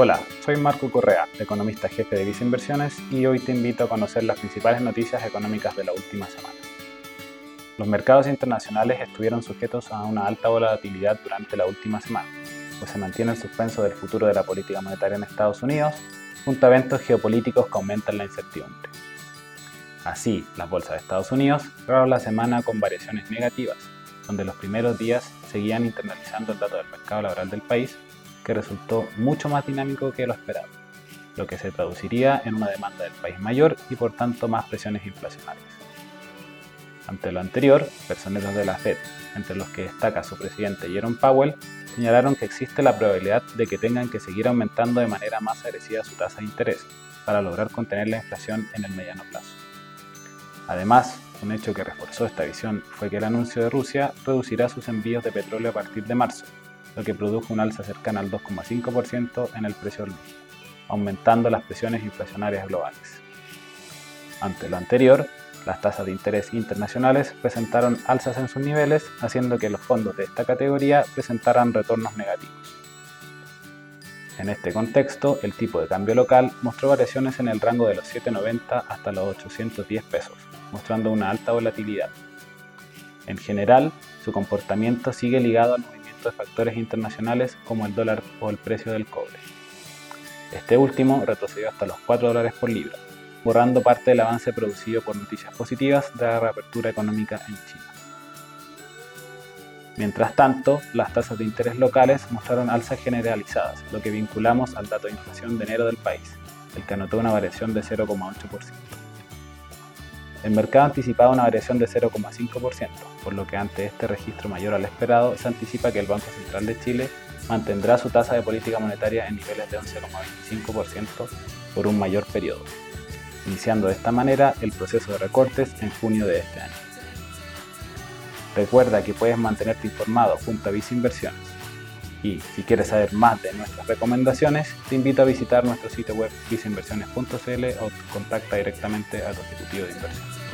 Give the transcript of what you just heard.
Hola, soy Marco Correa, economista jefe de Visa Inversiones y hoy te invito a conocer las principales noticias económicas de la última semana. Los mercados internacionales estuvieron sujetos a una alta volatilidad durante la última semana, pues se mantiene el suspenso del futuro de la política monetaria en Estados Unidos, junto a eventos geopolíticos que aumentan la incertidumbre. Así, las bolsas de Estados Unidos cerraron la semana con variaciones negativas, donde los primeros días seguían internalizando el dato del mercado laboral del país resultó mucho más dinámico que lo esperado, lo que se traduciría en una demanda del país mayor y por tanto más presiones inflacionarias. Ante lo anterior, personeros de la Fed, entre los que destaca su presidente Jerome Powell, señalaron que existe la probabilidad de que tengan que seguir aumentando de manera más agresiva su tasa de interés para lograr contener la inflación en el mediano plazo. Además, un hecho que reforzó esta visión fue que el anuncio de Rusia reducirá sus envíos de petróleo a partir de marzo, lo que produjo un alza cercana al 2,5% en el precio del mismo, aumentando las presiones inflacionarias globales. Ante lo anterior, las tasas de interés internacionales presentaron alzas en sus niveles, haciendo que los fondos de esta categoría presentaran retornos negativos. En este contexto, el tipo de cambio local mostró variaciones en el rango de los 7,90 hasta los 810 pesos, mostrando una alta volatilidad. En general, su comportamiento sigue ligado al de factores internacionales como el dólar o el precio del cobre. Este último retrocedió hasta los 4 dólares por libra, borrando parte del avance producido por noticias positivas de la reapertura económica en China. Mientras tanto, las tasas de interés locales mostraron alzas generalizadas, lo que vinculamos al dato de inflación de enero del país, el que anotó una variación de 0,8%. El mercado anticipaba una variación de 0,5%, por lo que ante este registro mayor al esperado, se anticipa que el Banco Central de Chile mantendrá su tasa de política monetaria en niveles de 11,25% por un mayor periodo, iniciando de esta manera el proceso de recortes en junio de este año. Recuerda que puedes mantenerte informado junto a Visa Inversiones. Y si quieres saber más de nuestras recomendaciones, te invito a visitar nuestro sitio web visainversiones.cl o contacta directamente a tu ejecutivo de inversión.